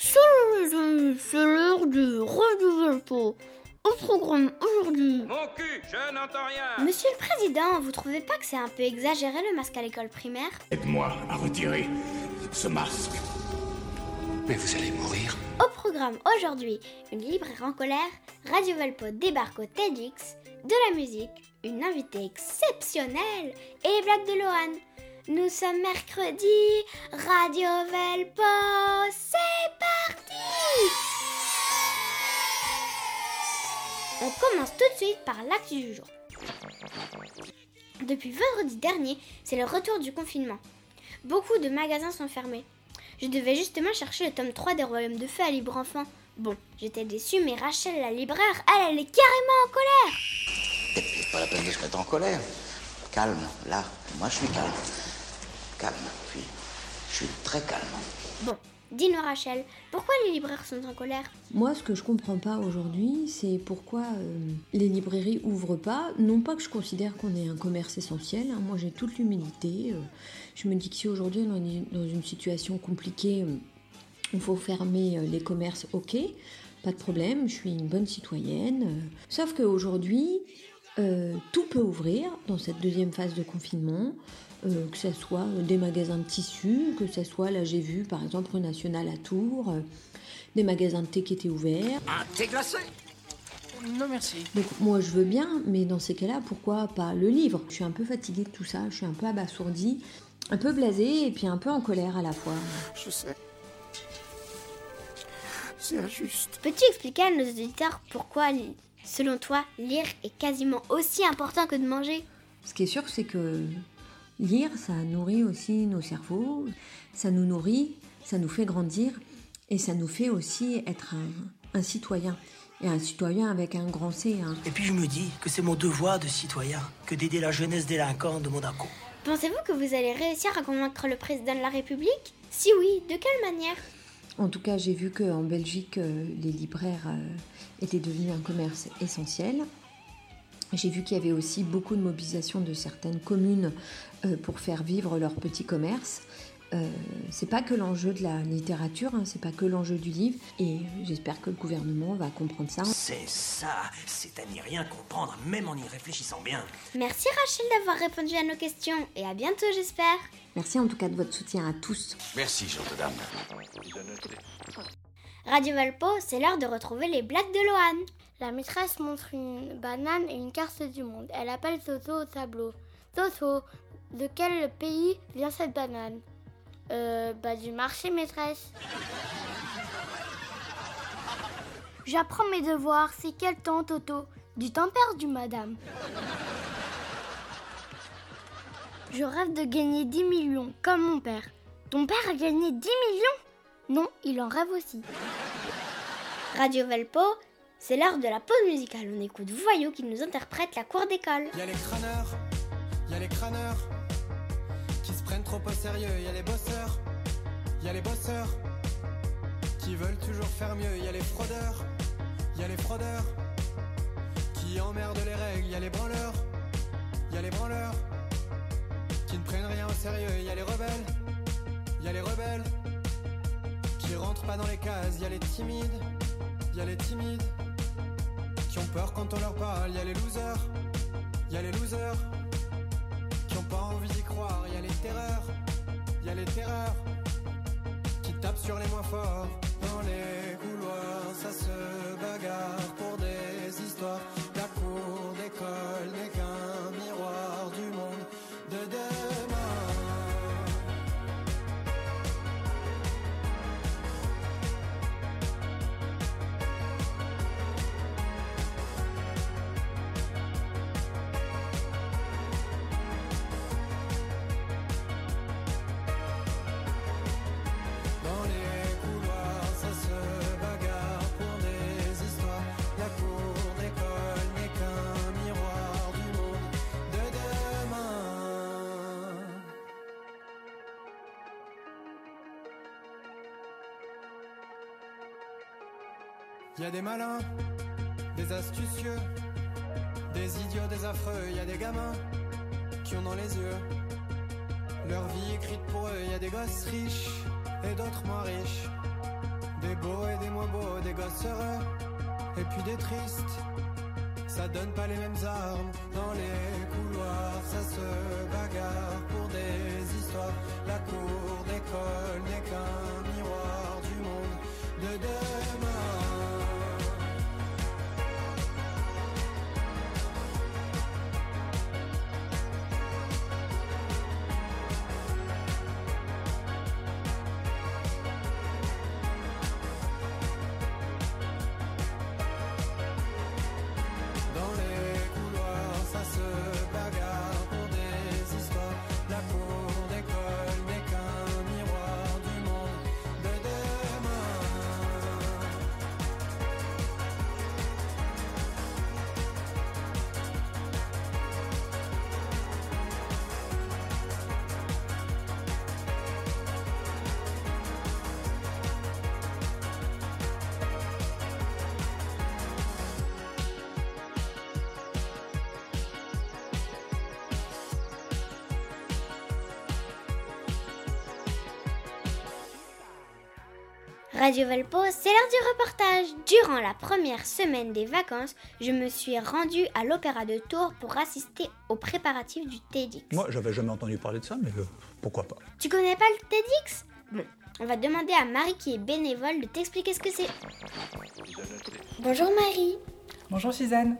C'est l'heure de Radio Au programme aujourd'hui. Mon cul, je n'entends rien. Monsieur le Président, vous trouvez pas que c'est un peu exagéré le masque à l'école primaire? Aide-moi à retirer ce masque. Mais vous allez mourir. Au programme aujourd'hui, une libraire en colère, Radio Valpo débarque au TEDx, de la musique, une invitée exceptionnelle et les blagues de Lohan. Nous sommes mercredi, Radio Valpo, c'est parti On commence tout de suite par l'acte du jour. Depuis vendredi dernier, c'est le retour du confinement. Beaucoup de magasins sont fermés. Je devais justement chercher le tome 3 des Royaumes de Feu à Libre Enfant. Bon, j'étais déçue, mais Rachel, la libraire, elle, elle est carrément en colère. Et pas la peine de se mettre en colère. Calme, là. Moi, je suis calme. Calme, puis je suis très calme. Bon, dis-nous Rachel, pourquoi les libraires sont en colère? Moi, ce que je comprends pas aujourd'hui, c'est pourquoi euh, les librairies ouvrent pas. Non pas que je considère qu'on est un commerce essentiel. hein. Moi, j'ai toute l'humilité. euh, je me dis que si aujourd'hui on est dans une situation compliquée, euh, il faut fermer euh, les commerces, ok, pas de problème, je suis une bonne citoyenne. euh. Sauf qu'aujourd'hui, euh, tout peut ouvrir dans cette deuxième phase de confinement, euh, que ce soit des magasins de tissus, que ce soit, là j'ai vu par exemple rue Nationale à Tours, euh, des magasins de thé qui étaient ouverts. Un thé glacé Non merci. Donc moi je veux bien, mais dans ces cas-là, pourquoi pas le livre? Je suis un peu fatiguée de tout ça, je suis un peu abasourdie, un peu blasée et puis un peu en colère à la fois. Je sais. C'est injuste. Peux-tu expliquer à nos auditeurs pourquoi, selon toi, lire est quasiment aussi important que de manger Ce qui est sûr, c'est que lire, ça nourrit aussi nos cerveaux, ça nous nourrit, ça nous fait grandir et ça nous fait aussi être un, un citoyen. Et un citoyen avec un grand C. hein. Et puis je me dis que c'est mon devoir de citoyen que d'aider la jeunesse délinquante de Monaco. Pensez-vous que vous allez réussir à convaincre le président de la République? Si oui, de quelle manière? En tout cas, j'ai vu qu'en Belgique, euh, les libraires euh, étaient devenus un commerce essentiel. J'ai vu qu'il y avait aussi beaucoup de mobilisation de certaines communes euh, pour faire vivre leur petit commerce. Euh, c'est pas que l'enjeu de la littérature, hein, c'est pas que l'enjeu du livre, et j'espère que le gouvernement va comprendre ça. C'est ça, c'est à n'y rien comprendre, même en y réfléchissant bien. Merci Rachel d'avoir répondu à nos questions et à bientôt j'espère. Merci en tout cas de votre soutien à tous. Merci, gentes dames. Radio Valpo, c'est l'heure de retrouver les blagues de Lohan. La maîtresse montre une banane et une carte du monde. Elle appelle Soso au tableau. Soso, de quel pays vient cette banane? Euh, bah du marché maîtresse. J'apprends mes devoirs, c'est quel temps Toto? Du temps perdu madame. Je rêve de gagner 10 millions, comme mon père. Ton père a gagné 10 millions? Non, il en rêve aussi. Radio Valpo, c'est l'heure de la pause musicale. On écoute Voyou qui nous interprète la cour d'école. Y a les crâneurs, y a les crâneurs trop au sérieux. Y a les bosseurs, y a les bosseurs qui veulent toujours faire mieux. Y a les fraudeurs, y a les fraudeurs qui emmerdent les règles. Y a les branleurs, y a les branleurs qui ne prennent rien au sérieux. Y a les rebelles, y a les rebelles qui rentrent pas dans les cases. Y a les timides, y a les timides qui ont peur quand on leur parle. Y a les losers. Y a les losers pas envie d'y croire. Y a les terreurs, y a les terreurs qui tapent sur les moins forts. Dans les couloirs, ça se bagarre pour des histoires. La cour d'école Y a des malins, des astucieux, des idiots, des affreux. Y a des gamins qui ont dans les yeux leur vie écrite pour eux. Y a des gosses riches et d'autres moins riches, des beaux et des moins beaux, torse heureux et puis des tristes. Ça donne pas les mêmes armes dans les couloirs, ça se bagarre pour des histoires. La cour d'école n'est qu'un Radio Valpo, c'est l'heure du reportage. Durant la première semaine des vacances, je me suis rendue à l'Opéra de Tours pour assister aux préparatifs du TEDx. Moi, j'avais jamais entendu parler de ça, mais euh, pourquoi pas Tu connais pas le TEDx? Bon, on va demander à Marie qui est bénévole de t'expliquer ce que c'est. Bonjour Marie. Bonjour Suzanne,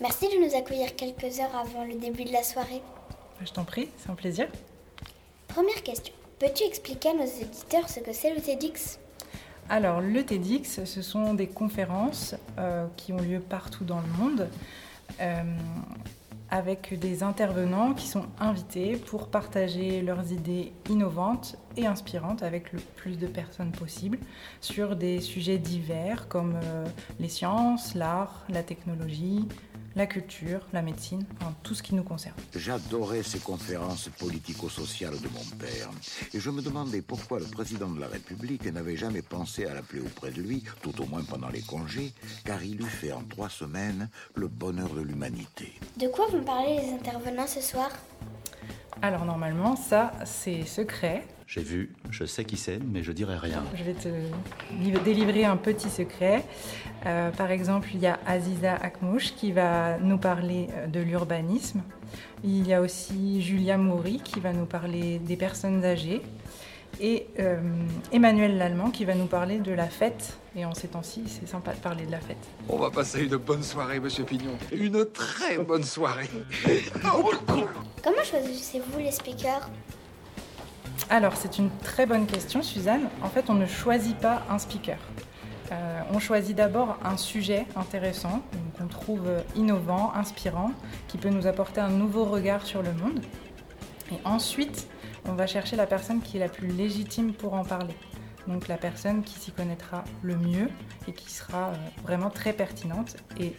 Merci de nous accueillir quelques heures avant le début de la soirée. je t'en prie, c'est un plaisir. Première question. Peux-tu expliquer à nos éditeurs ce que c'est le TEDx? Alors, le TEDx, ce sont des conférences euh, qui ont lieu partout dans le monde euh, avec des intervenants qui sont invités pour partager leurs idées innovantes et inspirantes avec le plus de personnes possible sur des sujets divers comme euh, les sciences, l'art, la technologie, la culture, la médecine, enfin, tout ce qui nous concerne. J'adorais ces conférences politico-sociales de mon père. Et je me demandais pourquoi le président de la République n'avait jamais pensé à l'appeler auprès de lui, tout au moins pendant les congés, car il eût fait en trois semaines le bonheur de l'humanité. De quoi vont parler les intervenants ce soir? Alors normalement, ça, c'est secret. J'ai vu, je sais qui c'est, mais je dirai rien. Je vais te liv- délivrer un petit secret. Euh, par exemple, il y a Aziza Akmouche qui va nous parler euh, de l'urbanisme. Il y a aussi Julia Moury qui va nous parler des personnes âgées. Et euh, Emmanuel Lallemand qui va nous parler de la fête. Et en ces temps-ci, c'est sympa de parler de la fête. On va passer une bonne soirée, monsieur Pignon. Une très bonne soirée. Comment choisissez-vous les speakers? Alors, c'est une très bonne question, Suzanne. En fait, on ne choisit pas un speaker. Euh, on choisit d'abord un sujet intéressant, donc qu'on trouve innovant, inspirant, qui peut nous apporter un nouveau regard sur le monde. Et ensuite, on va chercher la personne qui est la plus légitime pour en parler. Donc la personne qui s'y connaîtra le mieux et qui sera euh, vraiment très pertinente. Et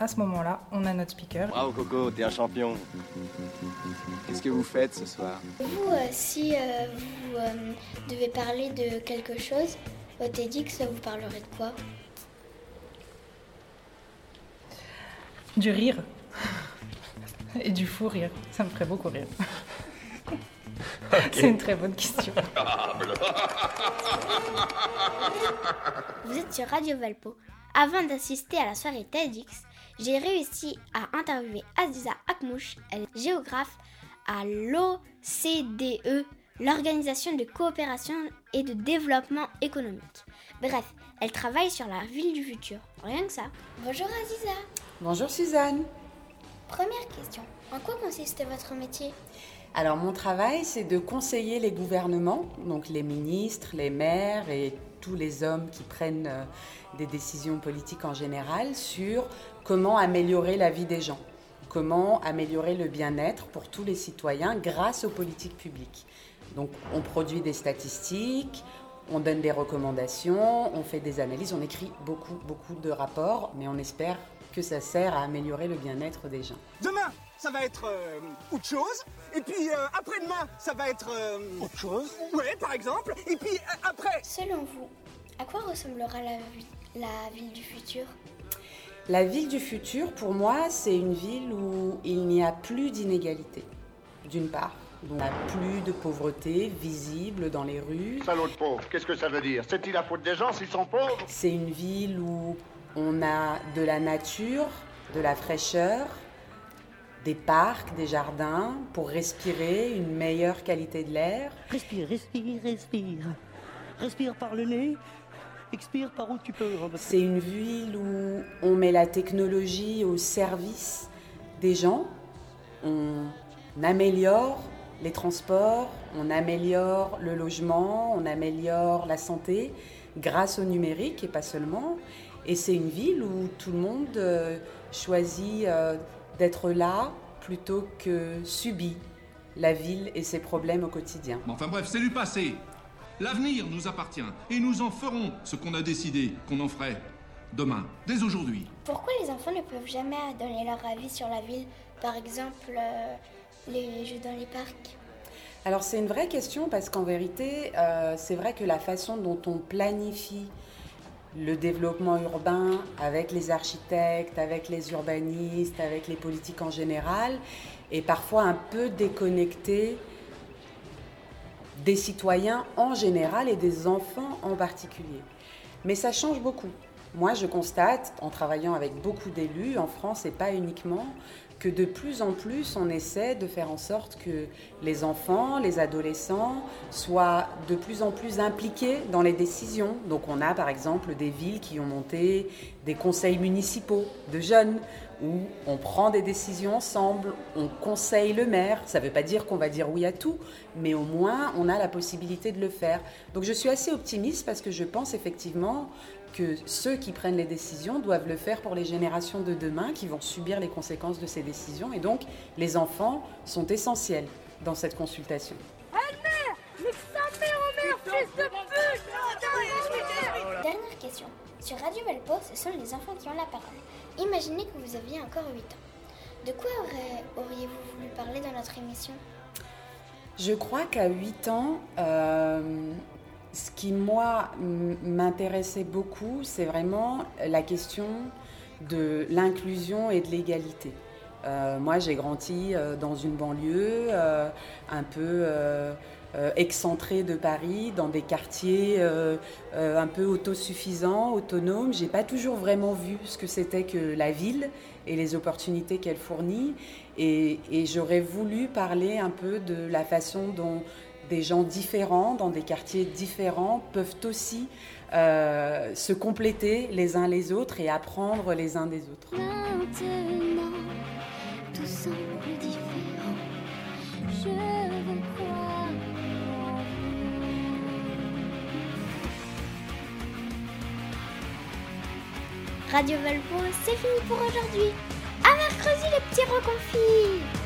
à ce moment-là, on a notre speaker. Bravo Coco, t'es un champion. Qu'est-ce que vous faites ce soir? Vous, euh, si euh, vous euh, devez parler de quelque chose, au TEDx, vous parlerez de quoi? Du rire. Et du fou rire. Ça me ferait beaucoup rire. C'est une très bonne question. Vous êtes sur Radio Valpo. Avant d'assister à la soirée TEDx, j'ai réussi à interviewer Aziza Akmouche, elle est géographe à l'OCDE, l'Organisation de coopération et de développement économique. Bref, elle travaille sur la ville du futur. Rien que ça. Bonjour Aziza. Bonjour Suzanne. Première question. En quoi consiste votre métier? Alors mon travail, c'est de conseiller les gouvernements, donc les ministres, les maires et tous les hommes qui prennent euh, des décisions politiques en général sur comment améliorer la vie des gens, comment améliorer le bien-être pour tous les citoyens grâce aux politiques publiques. Donc on produit des statistiques, on donne des recommandations, on fait des analyses, on écrit beaucoup, beaucoup de rapports, mais on espère que ça sert à améliorer le bien-être des gens. Demain, ça va être euh, autre chose. Et puis euh, après-demain, ça va être euh, autre chose. Ouais, par exemple. Et puis euh, après. Selon vous, à quoi ressemblera la, vi- la ville du futur? La ville du futur, pour moi, c'est une ville où il n'y a plus d'inégalité, d'une part. On n'a plus de pauvreté visible dans les rues. Salaud de pauvre, qu'est-ce que ça veut dire? C'est-il la faute des gens s'ils sont pauvres? C'est une ville où on a de la nature, de la fraîcheur, des parcs, des jardins pour respirer une meilleure qualité de l'air. Respire, respire, respire. Respire par le nez, expire par où tu peux. C'est une ville où on met la technologie au service des gens. On améliore les transports, on améliore le logement, on améliore la santé grâce au numérique et pas seulement. Et c'est une ville où tout le monde euh, choisit euh, d'être là plutôt que subit la ville et ses problèmes au quotidien. Enfin bref, c'est du passé. L'avenir nous appartient et nous en ferons ce qu'on a décidé qu'on en ferait demain, dès aujourd'hui. Pourquoi les enfants ne peuvent jamais donner leur avis sur la ville Par exemple, euh, les jeux dans les parcs? Alors c'est une vraie question parce qu'en vérité, euh, c'est vrai que la façon dont on planifie le développement urbain avec les architectes, avec les urbanistes, avec les politiques en général, est parfois un peu déconnectée des citoyens en général et des enfants en particulier. Mais ça change beaucoup. Moi, je constate, en travaillant avec beaucoup d'élus en France et pas uniquement, que de plus en plus, on essaie de faire en sorte que les enfants, les adolescents soient de plus en plus impliqués dans les décisions. Donc on a par exemple des villes qui ont monté des conseils municipaux de jeunes où on prend des décisions ensemble, on conseille le maire. Ça ne veut pas dire qu'on va dire oui à tout, mais au moins on a la possibilité de le faire. Donc je suis assez optimiste parce que je pense effectivement que ceux qui prennent les décisions doivent le faire pour les générations de demain qui vont subir les conséquences de ces décisions. Et donc les enfants sont essentiels dans cette consultation. Dernière question. Sur Radio Valpo, ce sont les enfants qui ont la parole. Imaginez que vous aviez encore 8 ans. De quoi auriez-vous voulu parler dans notre émission? Je crois qu'à 8 ans, euh, ce qui, moi, m'intéressait beaucoup, c'est vraiment la question de l'inclusion et de l'égalité. Euh, moi, j'ai grandi euh, dans une banlieue euh, un peu excentrée de Paris, dans des quartiers un peu autosuffisants, autonomes. J'ai pas toujours vraiment vu ce que c'était que la ville et les opportunités qu'elle fournit. Et j'aurais voulu parler un peu de la façon dont des gens différents, dans des quartiers différents, peuvent aussi euh, se compléter les uns les autres et apprendre les uns des autres. Maintenant. Radio Valpo, c'est fini pour aujourd'hui. À mercredi les petits reconfits